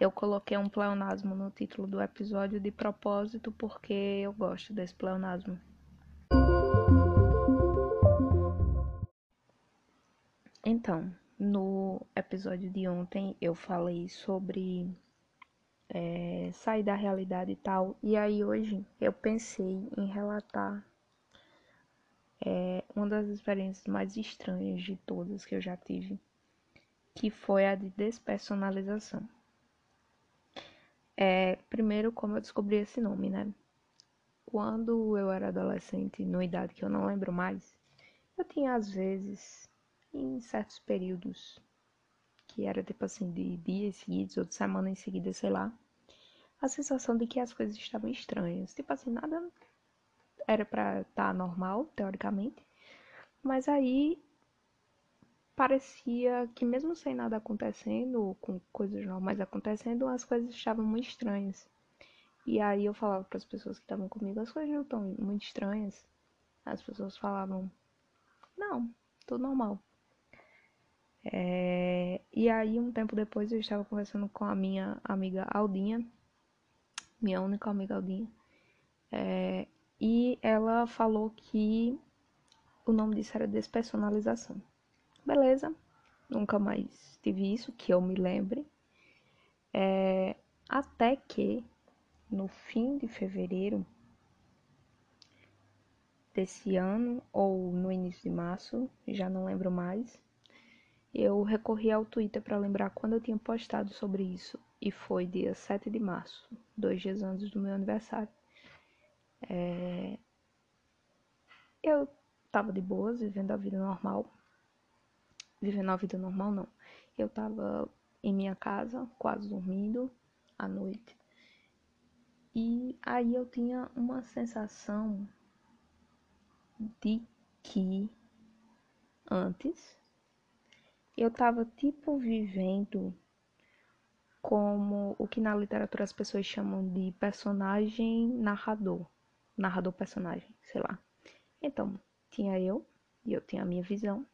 Eu coloquei um pleonasmo no título do episódio de propósito porque eu gosto desse pleonasmo. Então, no episódio de ontem eu falei sobre é, sair da realidade e tal, e aí hoje eu pensei em relatar é, uma das experiências mais estranhas de todas que eu já tive, que foi a de despersonalização. É, primeiro, como eu descobri esse nome, né? Quando eu era adolescente, numa idade que eu não lembro mais, eu tinha às vezes, em certos períodos, que era tipo assim, de dias seguidos ou de semana em seguida, sei lá, a sensação de que as coisas estavam estranhas. Tipo assim, nada era para estar tá normal, teoricamente, mas aí parecia que mesmo sem nada acontecendo, com coisas normais acontecendo, as coisas estavam muito estranhas. E aí eu falava para as pessoas que estavam comigo, as coisas não estão muito estranhas. As pessoas falavam, não, tudo normal. É... E aí um tempo depois eu estava conversando com a minha amiga Aldinha, minha única amiga Aldinha, é... e ela falou que o nome disso era despersonalização. Beleza, nunca mais tive isso, que eu me lembre. É, até que no fim de fevereiro desse ano, ou no início de março, já não lembro mais, eu recorri ao Twitter para lembrar quando eu tinha postado sobre isso, e foi dia 7 de março, dois dias antes do meu aniversário. É... Eu tava de boas, vivendo a vida normal, vivendo a vida normal, não. Eu tava em minha casa, quase dormindo à noite. E aí eu tinha uma sensação de que antes eu tava tipo vivendo como o que na literatura as pessoas chamam de personagem narrador, narrador personagem, sei lá. Então, tinha eu e eu tinha a minha visão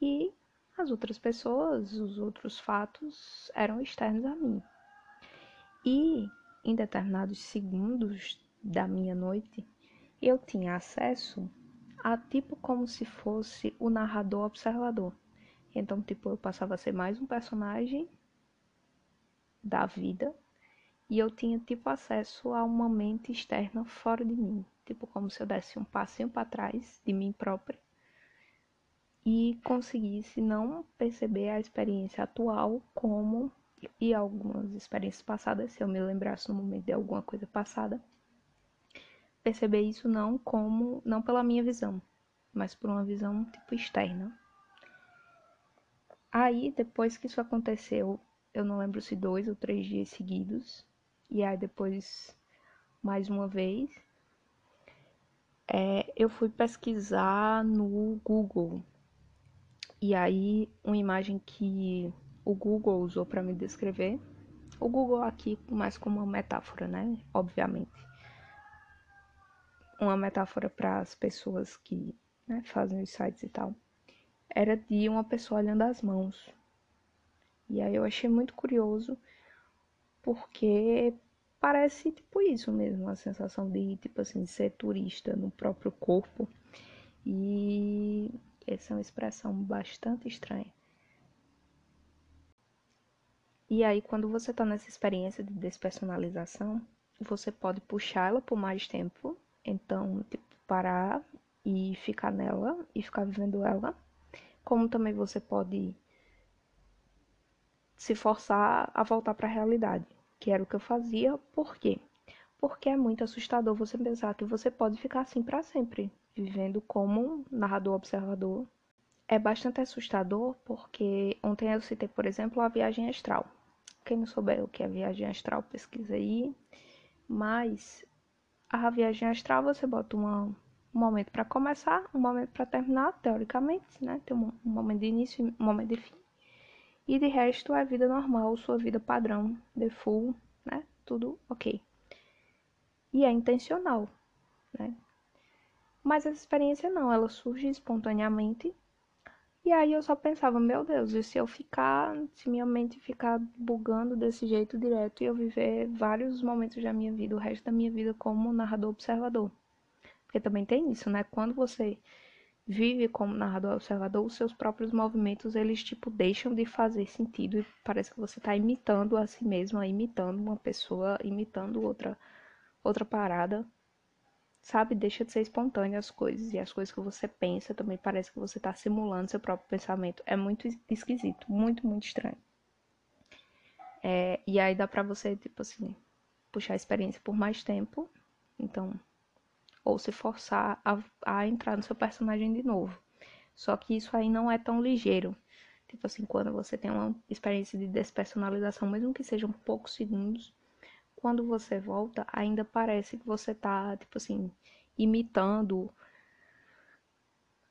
e as outras pessoas, os outros fatos eram externos a mim. E em determinados segundos da minha noite, eu tinha acesso a tipo como se fosse o narrador observador. Então, tipo, eu passava a ser mais um personagem da vida e eu tinha tipo acesso a uma mente externa fora de mim, tipo como se eu desse um passinho para trás de mim própria e conseguisse não perceber a experiência atual como e algumas experiências passadas, se eu me lembrasse no momento de alguma coisa passada, perceber isso não como não pela minha visão, mas por uma visão tipo externa. Aí, depois que isso aconteceu, eu não lembro se dois ou três dias seguidos, e aí depois mais uma vez, é, eu fui pesquisar no Google e aí, uma imagem que o Google usou para me descrever. O Google aqui mais como uma metáfora, né? Obviamente. Uma metáfora para as pessoas que né, fazem os sites e tal. Era de uma pessoa olhando as mãos. E aí eu achei muito curioso, porque parece tipo isso mesmo, a sensação de tipo assim, ser turista no próprio corpo. E essa é uma expressão bastante estranha. E aí, quando você está nessa experiência de despersonalização, você pode puxá-la por mais tempo. Então, tipo, parar e ficar nela e ficar vivendo ela. Como também você pode se forçar a voltar para a realidade, que era o que eu fazia. Por quê? Porque é muito assustador você pensar que você pode ficar assim para sempre, vivendo como um narrador observador. É bastante assustador porque ontem eu citei, por exemplo, a viagem astral. Quem não souber o que é viagem astral, pesquisa aí. Mas a viagem astral você bota uma, um momento para começar, um momento para terminar, teoricamente, né? Tem um, momento de início um momento de fim. E de resto é vida normal, sua vida padrão, default, né? Tudo ok. E é intencional, né? Mas essa experiência não, ela surge espontaneamente E aí eu só pensava, meu Deus, e se eu ficar, se minha mente ficar bugando desse jeito direto e eu viver vários momentos da minha vida, o resto da minha vida como narrador observador? Porque também tem isso, né? Quando você vive como narrador observador, os seus próprios movimentos, eles tipo deixam de fazer sentido e parece que você está imitando a si mesmo, imitando uma pessoa, imitando outra outra parada sabe? Deixa de ser espontâneo as coisas. E as coisas que você pensa também parece que você está simulando seu próprio pensamento. É muito esquisito, muito, muito estranho. É, e aí dá pra você, tipo assim, puxar a experiência por mais tempo. Então, ou se forçar a, a entrar no seu personagem de novo. Só que isso aí não é tão ligeiro. Tipo assim, quando você tem uma experiência de despersonalização, mesmo que sejam poucos segundos, quando você volta, ainda parece que você tá, tipo assim, imitando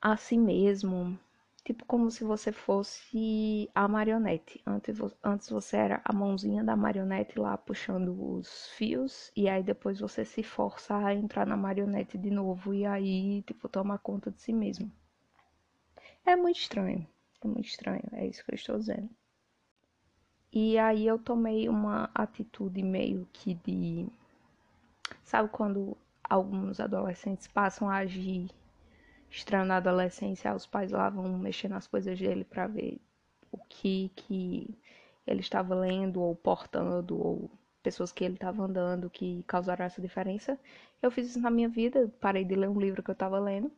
a si mesmo. Tipo como se você fosse a marionete. Antes, antes você era a mãozinha da marionete lá puxando os fios. E aí depois você se força a entrar na marionete de novo. E aí, tipo, toma conta de si mesmo. É muito estranho. É muito estranho. É isso que eu estou dizendo. E aí eu tomei uma atitude meio que de. Sabe quando alguns adolescentes passam a agir estranho na adolescência, os pais lá vão mexer nas coisas dele para ver o que que ele estava lendo ou portando ou pessoas que ele estava andando que causaram essa diferença. Eu fiz isso na minha vida, parei de ler um livro que eu estava lendo,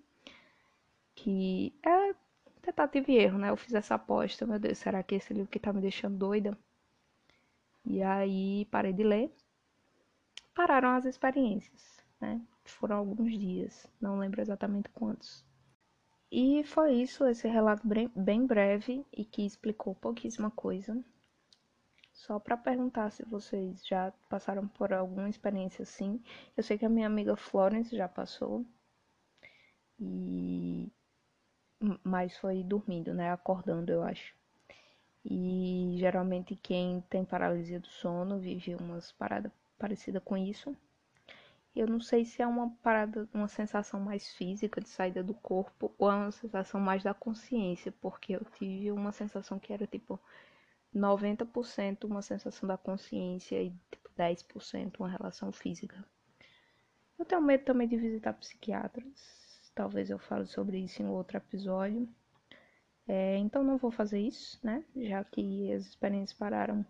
que é tentativa e erro, né? Eu fiz essa aposta, meu Deus, será que esse livro que tá me deixando doida? E aí parei de ler. Pararam as experiências, né? Foram alguns dias, não lembro exatamente quantos. E foi isso, esse relato bem breve e que explicou pouquíssima coisa. Só para perguntar se vocês já passaram por alguma experiência assim. Eu sei que a minha amiga Florence já passou. E mas foi dormindo, né? Acordando, eu acho. E geralmente quem tem paralisia do sono vive umas paradas parecidas com isso. Eu não sei se é uma parada, uma sensação mais física de saída do corpo ou é uma sensação mais da consciência, porque eu tive uma sensação que era tipo 90% uma sensação da consciência e tipo 10% uma relação física. Eu tenho medo também de visitar psiquiatras. Talvez eu fale sobre isso em outro episódio. É, então não vou fazer isso, né? Já que as experiências pararam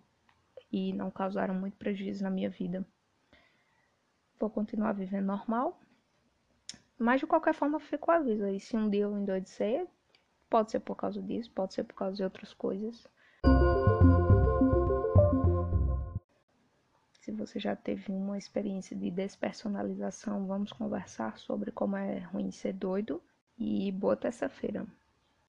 e não causaram muito prejuízo na minha vida. Vou continuar vivendo normal. Mas de qualquer forma fico aviso aí. Se um dia eu endoidecer, pode ser por causa disso, pode ser por causa de outras coisas. Se você já teve uma experiência de despersonalização, vamos conversar sobre como é ruim ser doido. E boa terça-feira.